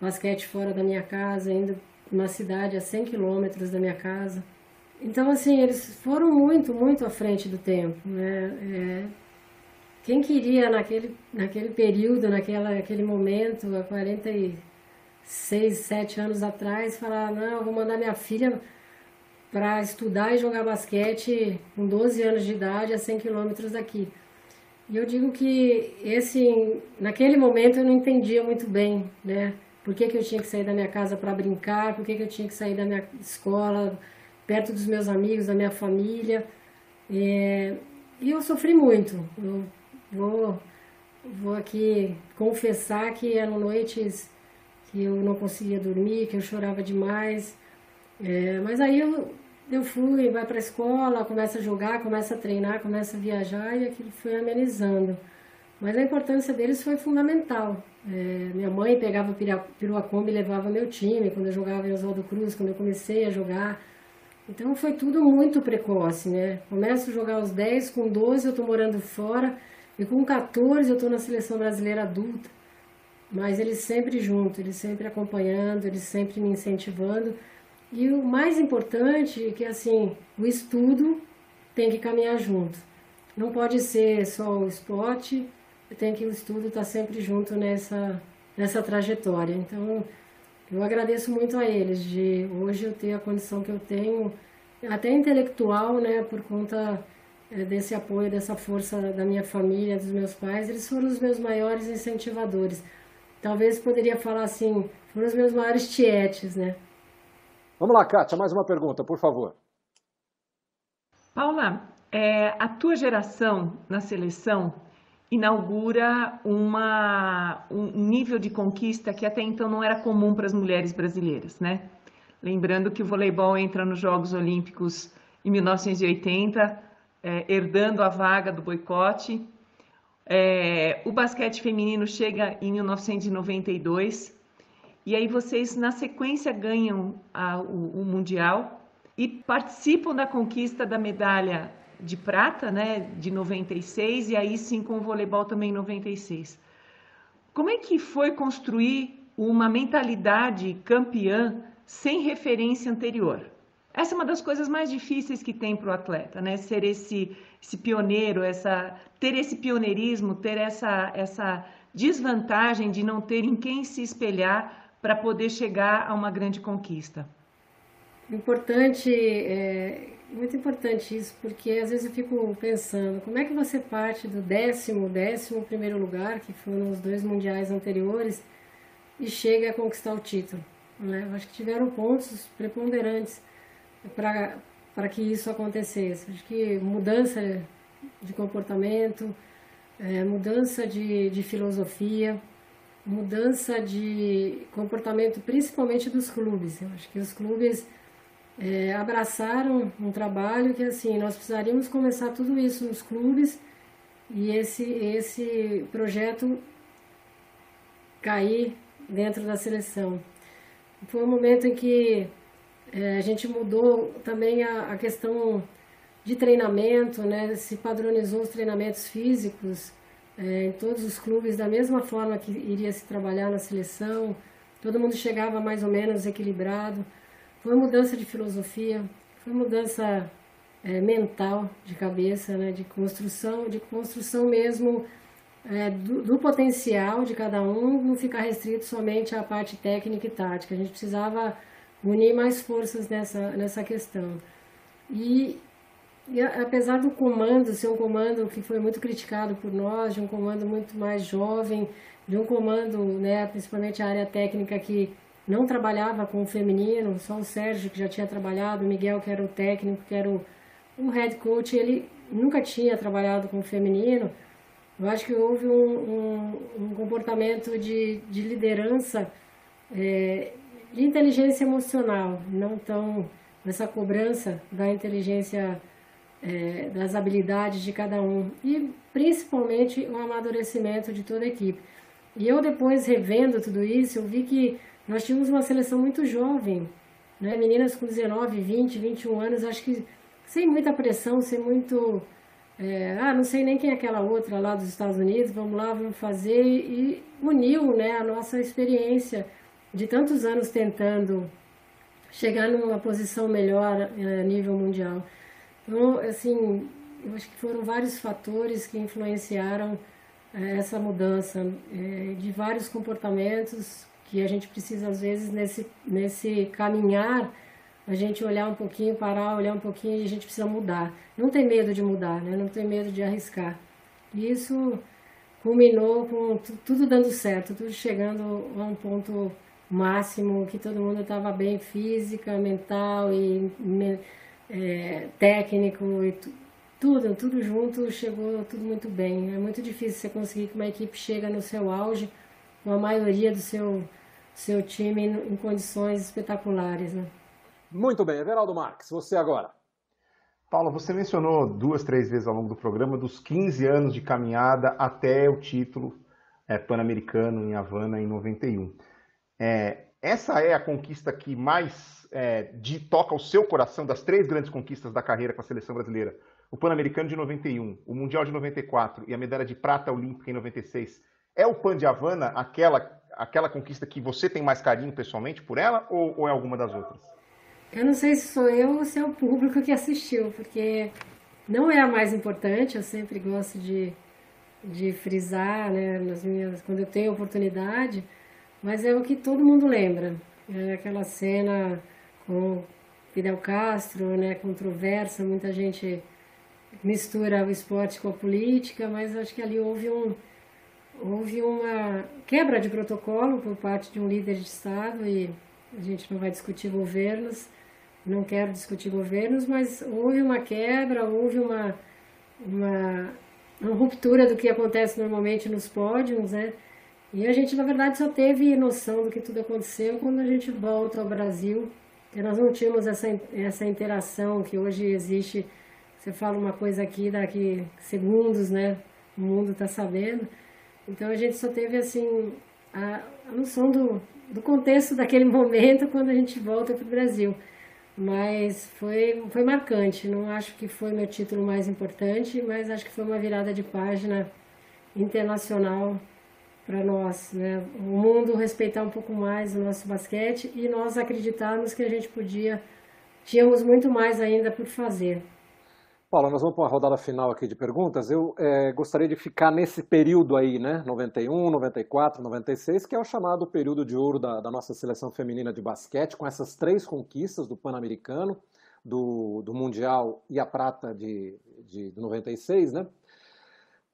basquete fora da minha casa, ainda numa cidade a 100 quilômetros da minha casa. Então, assim, eles foram muito, muito à frente do tempo, né? É, quem queria naquele, naquele período, naquela, naquele momento, há 46, 7 anos atrás, falar, não, eu vou mandar minha filha para estudar e jogar basquete com 12 anos de idade a 100 quilômetros daqui. E eu digo que esse, naquele momento eu não entendia muito bem, né? Por que, que eu tinha que sair da minha casa para brincar, por que, que eu tinha que sair da minha escola, perto dos meus amigos, da minha família. É, e eu sofri muito. Eu vou, vou aqui confessar que eram noites que eu não conseguia dormir, que eu chorava demais. É, mas aí eu, eu fui, vai para a escola, começa a jogar, começa a treinar, começa a viajar e aquilo foi amenizando. Mas a importância deles foi fundamental. É, minha mãe pegava Piruacombi e levava meu time quando eu jogava em Oswaldo Cruz, quando eu comecei a jogar. Então foi tudo muito precoce, né? Começo a jogar aos 10, com 12 eu tô morando fora, e com 14 eu tô na seleção brasileira adulta. Mas eles sempre junto, eles sempre acompanhando, eles sempre me incentivando. E o mais importante é que assim, o estudo tem que caminhar junto. Não pode ser só o esporte, tem que o estudo estar tá sempre junto nessa, nessa trajetória. Então, eu agradeço muito a eles de hoje eu ter a condição que eu tenho, até intelectual, né, por conta é, desse apoio, dessa força da minha família, dos meus pais. Eles foram os meus maiores incentivadores. Talvez poderia falar assim, foram os meus maiores tietes, né? Vamos lá, Kátia, mais uma pergunta, por favor. Paula, é, a tua geração na seleção inaugura uma, um nível de conquista que até então não era comum para as mulheres brasileiras, né? Lembrando que o voleibol entra nos Jogos Olímpicos em 1980, é, herdando a vaga do boicote. É, o basquete feminino chega em 1992 e aí vocês na sequência ganham a, o, o mundial e participam da conquista da medalha de prata, né, de 96 e aí sim com o voleibol também em 96. Como é que foi construir uma mentalidade campeã sem referência anterior? Essa é uma das coisas mais difíceis que tem para o atleta, né? Ser esse, esse pioneiro, essa, ter esse pioneirismo, ter essa, essa desvantagem de não ter em quem se espelhar para poder chegar a uma grande conquista. Importante, é, muito importante isso, porque às vezes eu fico pensando, como é que você parte do décimo, décimo primeiro lugar, que foram os dois mundiais anteriores, e chega a conquistar o título? Né? Eu acho que tiveram pontos preponderantes para que isso acontecesse. Acho que mudança de comportamento, é, mudança de, de filosofia, mudança de comportamento principalmente dos clubes. Eu acho que os clubes é, abraçaram um trabalho que assim nós precisaríamos começar tudo isso nos clubes e esse esse projeto cair dentro da seleção. Foi um momento em que é, a gente mudou também a, a, questão de treinamento, né? se padronizou os treinamentos físicos é, em todos os clubes da mesma forma que iria se trabalhar na seleção, todo mundo chegava mais ou menos equilibrado. Foi mudança de filosofia, foi mudança é, mental de cabeça, né? de construção, de construção mesmo é, do, do, potencial de cada um, não ficar restrito somente à parte técnica e tática. A gente precisava unir mais forças nessa, nessa questão. E, e apesar do comando ser um comando que foi muito criticado por nós, de um comando muito mais jovem, de um comando, né, principalmente a área técnica que não trabalhava com o feminino, só o Sérgio que já tinha trabalhado, o Miguel que era o técnico, que era o, o head coach, ele nunca tinha trabalhado com o feminino. Eu acho que houve um, um, um comportamento de, de liderança é, de inteligência emocional, não tão nessa cobrança da inteligência, é, das habilidades de cada um e principalmente o amadurecimento de toda a equipe. E eu depois revendo tudo isso, eu vi que nós tínhamos uma seleção muito jovem, né? meninas com 19, 20, 21 anos, acho que sem muita pressão, sem muito... É, ah, não sei nem quem é aquela outra lá dos Estados Unidos, vamos lá, vamos fazer, e uniu né, a nossa experiência de tantos anos tentando chegar numa posição melhor eh, a nível mundial. Então, assim, eu acho que foram vários fatores que influenciaram eh, essa mudança eh, de vários comportamentos que a gente precisa às vezes nesse nesse caminhar a gente olhar um pouquinho, parar, olhar um pouquinho e a gente precisa mudar. Não tem medo de mudar, né? Não tem medo de arriscar. E isso culminou com tudo dando certo, tudo chegando a um ponto máximo, que todo mundo estava bem física, mental e é, técnico e tudo, tudo junto, chegou tudo muito bem. É muito difícil você conseguir que uma equipe chega no seu auge, com a maioria do seu, seu time em condições espetaculares. Né? Muito bem, Everaldo Marques, você agora. Paula, você mencionou duas, três vezes ao longo do programa dos 15 anos de caminhada até o título é, pan-americano em Havana em 91. É, essa é a conquista que mais é, de, toca o seu coração das três grandes conquistas da carreira com a seleção brasileira. O Pan-Americano de 91, o Mundial de 94 e a medalha de prata olímpica em 96. É o Pan de Havana aquela, aquela conquista que você tem mais carinho pessoalmente por ela ou, ou é alguma das outras? Eu não sei se sou eu ou se é o público que assistiu, porque não é a mais importante, eu sempre gosto de, de frisar, né, nas minhas, quando eu tenho oportunidade, mas é o que todo mundo lembra. É aquela cena com Fidel Castro, né, controversa, muita gente mistura o esporte com a política, mas acho que ali houve um houve uma quebra de protocolo por parte de um líder de Estado e a gente não vai discutir governos, não quero discutir governos, mas houve uma quebra, houve uma, uma uma ruptura do que acontece normalmente nos pódios, né? E a gente, na verdade, só teve noção do que tudo aconteceu quando a gente volta ao Brasil, que nós não tínhamos essa, essa interação que hoje existe. Você fala uma coisa aqui, daqui segundos, né? O mundo está sabendo. Então a gente só teve, assim, a, a noção do, do contexto daquele momento quando a gente volta para o Brasil. Mas foi, foi marcante. Não acho que foi meu título mais importante, mas acho que foi uma virada de página internacional para nós, né? O mundo respeitar um pouco mais o nosso basquete e nós acreditarmos que a gente podia, tínhamos muito mais ainda por fazer. Paula, nós vamos para uma rodada final aqui de perguntas. Eu é, gostaria de ficar nesse período aí, né? 91, 94, 96, que é o chamado período de ouro da, da nossa seleção feminina de basquete, com essas três conquistas do Pan-Americano, do, do Mundial e a prata de, de, de 96, né?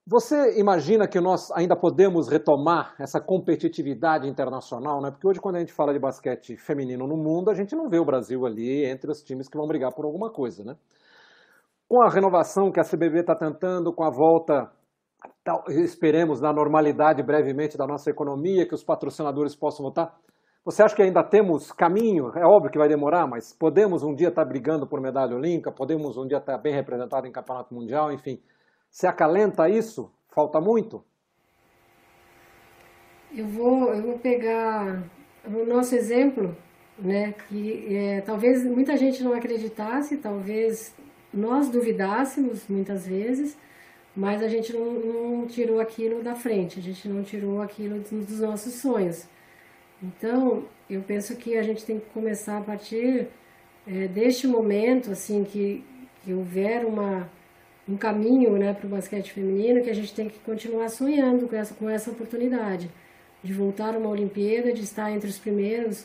Você imagina que nós ainda podemos retomar essa competitividade internacional, né? Porque hoje, quando a gente fala de basquete feminino no mundo, a gente não vê o Brasil ali entre os times que vão brigar por alguma coisa, né? Com a renovação que a CBB está tentando, com a volta, esperemos, na normalidade brevemente da nossa economia, que os patrocinadores possam voltar, você acha que ainda temos caminho? É óbvio que vai demorar, mas podemos um dia estar tá brigando por medalha olímpica, podemos um dia estar tá bem representado em campeonato mundial, enfim. Se acalenta isso? Falta muito? Eu vou, eu vou pegar o nosso exemplo, né, que é, talvez muita gente não acreditasse, talvez nós duvidássemos muitas vezes, mas a gente não, não tirou aquilo da frente, a gente não tirou aquilo dos nossos sonhos. Então, eu penso que a gente tem que começar a partir é, deste momento, assim, que, que houver uma, um caminho né, para o basquete feminino que a gente tem que continuar sonhando com essa, com essa oportunidade de voltar a uma Olimpíada, de estar entre os primeiros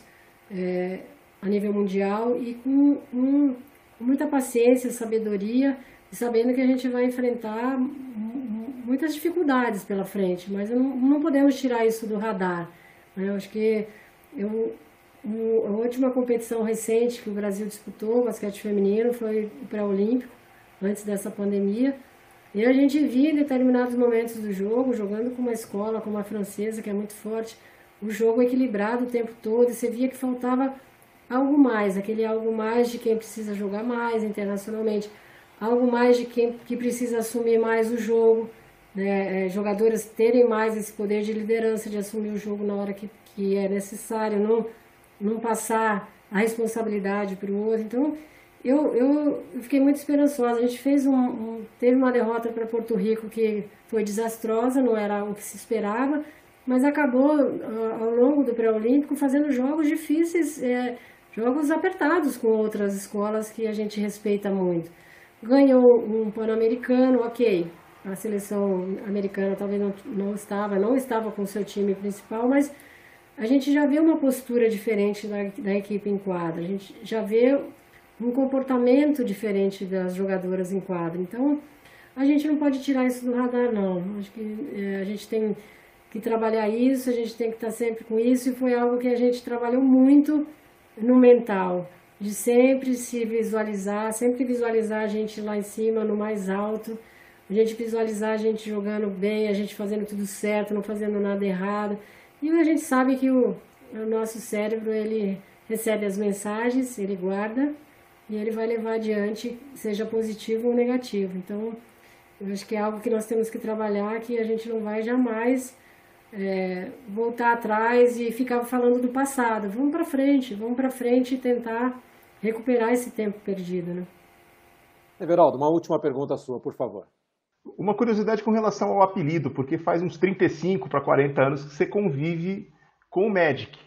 é, a nível mundial e com, com, muita paciência, sabedoria sabendo que a gente vai enfrentar muitas dificuldades pela frente, mas não, não podemos tirar isso do radar. Né? Eu acho que eu, a última competição recente que o Brasil disputou, basquete feminino, foi o pré-olímpico antes dessa pandemia. E a gente via em determinados momentos do jogo, jogando com uma escola como a francesa, que é muito forte, o jogo equilibrado o tempo todo, e você via que faltava algo mais, aquele algo mais de quem precisa jogar mais internacionalmente, algo mais de quem que precisa assumir mais o jogo, né? É, terem mais esse poder de liderança, de assumir o jogo na hora que, que é necessário, não, não passar a responsabilidade para o outro. Então, eu, eu fiquei muito esperançosa. A gente fez um, um teve uma derrota para Porto Rico que foi desastrosa, não era o que se esperava, mas acabou ao longo do pré-olímpico fazendo jogos difíceis, é, jogos apertados com outras escolas que a gente respeita muito. Ganhou um Pan-Americano, ok. A seleção americana talvez não, não estava, não estava com o seu time principal, mas a gente já vê uma postura diferente da, da equipe em quadra. A gente já vê um comportamento diferente das jogadoras em quadro. Então, a gente não pode tirar isso do radar, não. Acho que é, a gente tem que trabalhar isso, a gente tem que estar sempre com isso, e foi algo que a gente trabalhou muito no mental, de sempre se visualizar, sempre visualizar a gente lá em cima, no mais alto, a gente visualizar a gente jogando bem, a gente fazendo tudo certo, não fazendo nada errado. E a gente sabe que o, o nosso cérebro, ele recebe as mensagens, ele guarda, e ele vai levar adiante, seja positivo ou negativo. Então, eu acho que é algo que nós temos que trabalhar, que a gente não vai jamais é, voltar atrás e ficar falando do passado. Vamos para frente, vamos para frente e tentar recuperar esse tempo perdido, né? Everaldo, uma última pergunta sua, por favor. Uma curiosidade com relação ao apelido, porque faz uns 35 para 40 anos que você convive com o Magic.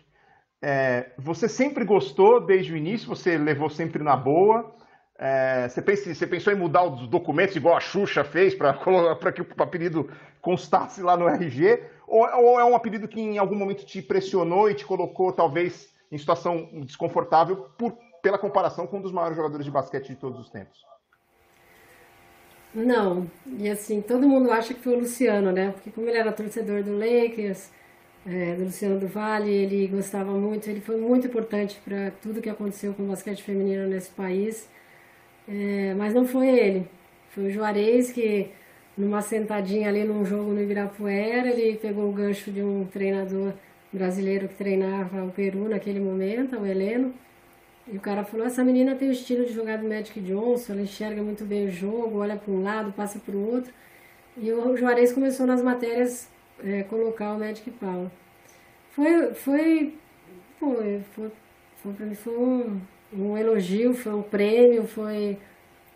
É, você sempre gostou desde o início? Você levou sempre na boa? É, você, pensa, você, pensou em mudar os documentos igual a Xuxa fez para que o apelido constasse lá no RG? Ou, ou, é um apelido que em algum momento te pressionou e te colocou talvez em situação desconfortável por, pela comparação com um dos maiores jogadores de basquete de todos os tempos? Não, e assim, todo mundo acha que foi o Luciano, né? Porque como ele era torcedor do Lakers, é, do Luciano do Vale, ele gostava muito, ele foi muito importante para tudo que aconteceu com o basquete feminino nesse país, é, mas não foi ele, foi o Juarez que numa sentadinha ali num jogo no Ibirapuera, ele pegou o gancho de um treinador brasileiro que treinava o Peru naquele momento, o Heleno, e o cara falou, essa menina tem o estilo de jogar do Magic Johnson, ela enxerga muito bem o jogo, olha para um lado, passa para o outro. E o Juarez começou nas matérias é, colocar o Magic Paula. Foi, foi, foi, foi, foi para mim foi um, um elogio, foi um prêmio, foi...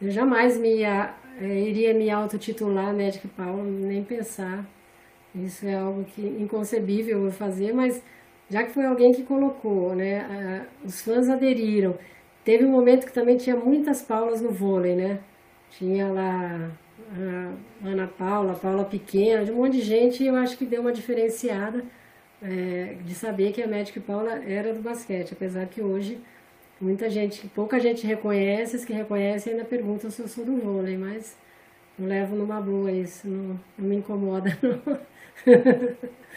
Eu jamais me é, iria me autotitular Magic Paula, nem pensar. Isso é algo que inconcebível eu fazer, mas já que foi alguém que colocou, né, os fãs aderiram. Teve um momento que também tinha muitas Paulas no vôlei, né? Tinha lá a Ana Paula, a Paula Pequena, de um monte de gente, eu acho que deu uma diferenciada é, de saber que a Magic Paula era do basquete, apesar que hoje muita gente, pouca gente reconhece, as que reconhecem ainda perguntam se eu sou do vôlei, mas eu levo numa boa isso, não, não me incomoda não.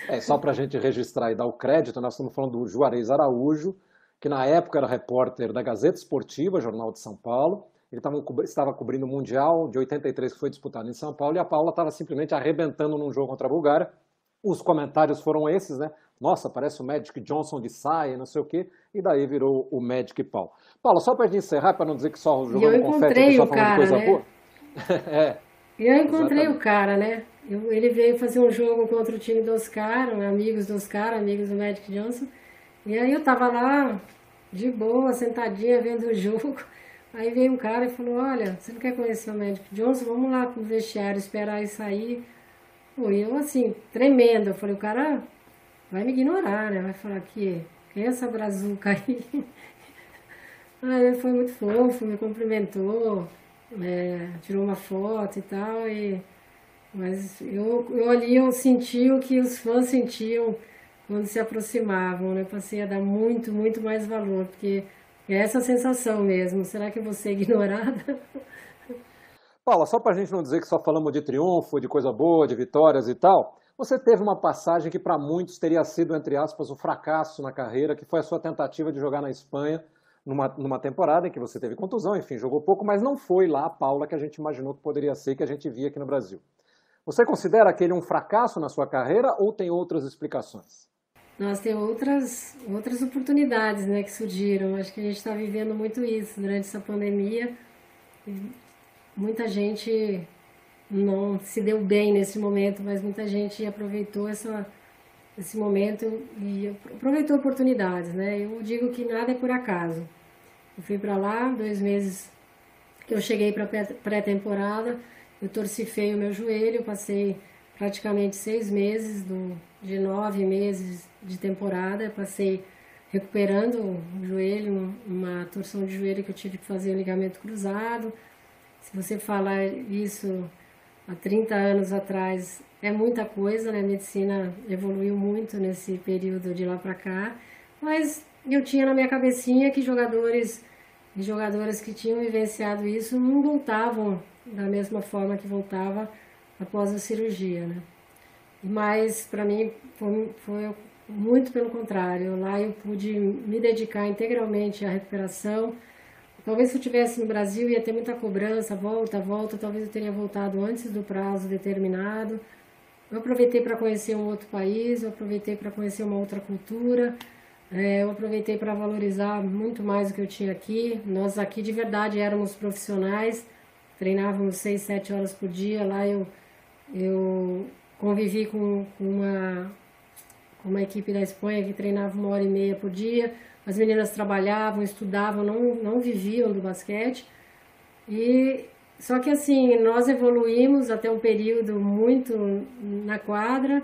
É, só para a gente registrar e dar o crédito, nós estamos falando do Juarez Araújo, que na época era repórter da Gazeta Esportiva, Jornal de São Paulo. Ele tava, estava cobrindo o Mundial de 83, que foi disputado em São Paulo, e a Paula estava simplesmente arrebentando num jogo contra a Bulgária. Os comentários foram esses, né? Nossa, parece o Magic Johnson de saia, não sei o quê. E daí virou o Magic Paul. Paula, só para encerrar, para não dizer que só jogando confete, só falando cara, de coisa né? boa. é. Eu encontrei Exatamente. o cara, né? Eu, ele veio fazer um jogo contra o time do Oscar, amigos do Oscar, amigos do Magic Johnson. E aí eu tava lá, de boa, sentadinha, vendo o jogo. Aí veio um cara e falou, olha, você não quer conhecer o Magic Johnson? Vamos lá pro vestiário, esperar ele sair. Pô, eu assim, tremendo. Eu falei, o cara vai me ignorar, né? Vai falar que quem é essa brazuca aí? Aí ele foi muito fofo, me cumprimentou, é, tirou uma foto e tal, e mas eu, eu ali eu senti o que os fãs sentiam quando se aproximavam, né? Passei a dar muito, muito mais valor, porque é essa sensação mesmo. Será que eu vou ser ignorada? Paula, só para a gente não dizer que só falamos de triunfo, de coisa boa, de vitórias e tal, você teve uma passagem que para muitos teria sido, entre aspas, um fracasso na carreira, que foi a sua tentativa de jogar na Espanha numa, numa temporada em que você teve contusão, enfim, jogou pouco, mas não foi lá a Paula que a gente imaginou que poderia ser, que a gente via aqui no Brasil. Você considera aquele um fracasso na sua carreira ou tem outras explicações? Nós tem outras, outras oportunidades né, que surgiram. Acho que a gente está vivendo muito isso durante essa pandemia. Muita gente não se deu bem nesse momento, mas muita gente aproveitou essa, esse momento e aproveitou oportunidades. Né? Eu digo que nada é por acaso. Eu fui para lá, dois meses que eu cheguei para pré-temporada, eu torci feio o meu joelho, passei praticamente seis meses, do, de nove meses de temporada, passei recuperando o joelho, uma torção de joelho que eu tive que fazer o ligamento cruzado. Se você falar isso há 30 anos atrás, é muita coisa, né? A medicina evoluiu muito nesse período de lá para cá, mas eu tinha na minha cabecinha que jogadores e jogadoras que tinham vivenciado isso não voltavam da mesma forma que voltava após a cirurgia, né? Mas para mim foi, foi, muito pelo contrário. Lá eu pude me dedicar integralmente à recuperação. Talvez se eu estivesse no Brasil ia ter muita cobrança, volta, volta. Talvez eu teria voltado antes do prazo determinado. Eu aproveitei para conhecer um outro país, eu aproveitei para conhecer uma outra cultura. É, eu aproveitei para valorizar muito mais o que eu tinha aqui. Nós aqui de verdade éramos profissionais treinávamos seis, sete horas por dia. Lá eu, eu convivi com, com uma equipe da Espanha que treinava uma hora e meia por dia. As meninas trabalhavam, estudavam, não, não viviam do basquete. E só que assim, nós evoluímos até um período muito na quadra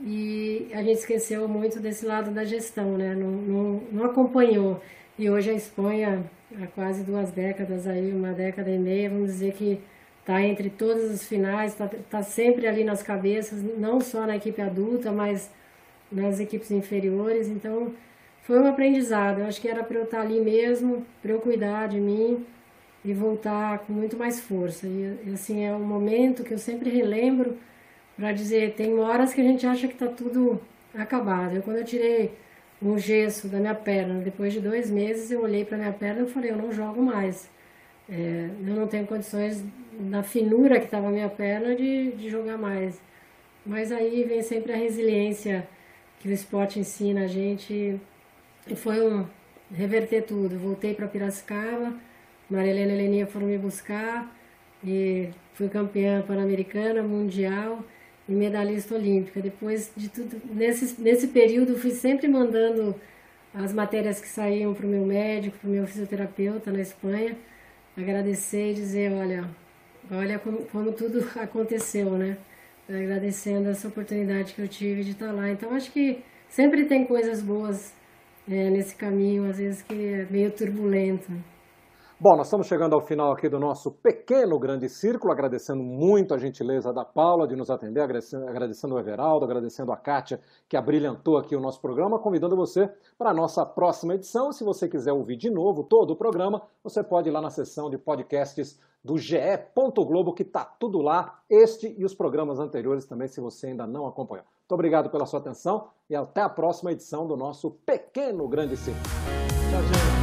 e a gente esqueceu muito desse lado da gestão, né? Não, não, não acompanhou. E hoje a Espanha há quase duas décadas aí, uma década e meia, vamos dizer que está entre todas as finais, está tá sempre ali nas cabeças, não só na equipe adulta, mas nas equipes inferiores. Então, foi um aprendizado. Eu acho que era para eu estar tá ali mesmo, para eu cuidar de mim e voltar com muito mais força. E assim, é um momento que eu sempre relembro para dizer, tem horas que a gente acha que está tudo acabado. Eu, quando eu tirei um gesso da minha perna. Depois de dois meses eu olhei para minha perna e falei, eu não jogo mais. é, eu não tenho condições, na finura que estava a minha perna, de, de jogar mais. Mas aí vem sempre a resiliência que o esporte ensina a gente. E foi um reverter tudo. Voltei para Piracicaba, Maria Helena e Heleninha foram me buscar e fui campeã pan-americana, mundial e medalhista olímpica. Depois de tudo, nesse, nesse período, fui sempre mandando as matérias que saíam para o meu médico, para o meu fisioterapeuta na Espanha, agradecer e dizer, olha, olha como, como tudo aconteceu, né? Agradecendo essa oportunidade que eu tive de estar lá. Então, acho que sempre tem coisas boas é, nesse caminho, às vezes que é meio turbulento. Bom, nós estamos chegando ao final aqui do nosso pequeno grande círculo, agradecendo muito a gentileza da Paula de nos atender, agradecendo, o Everaldo, agradecendo a Kátia que abrilhantou aqui o nosso programa, convidando você para a nossa próxima edição. Se você quiser ouvir de novo todo o programa, você pode ir lá na seção de podcasts do GE. Globo, que está tudo lá, este e os programas anteriores também, se você ainda não acompanhou. Muito obrigado pela sua atenção e até a próxima edição do nosso pequeno grande círculo. Tchau.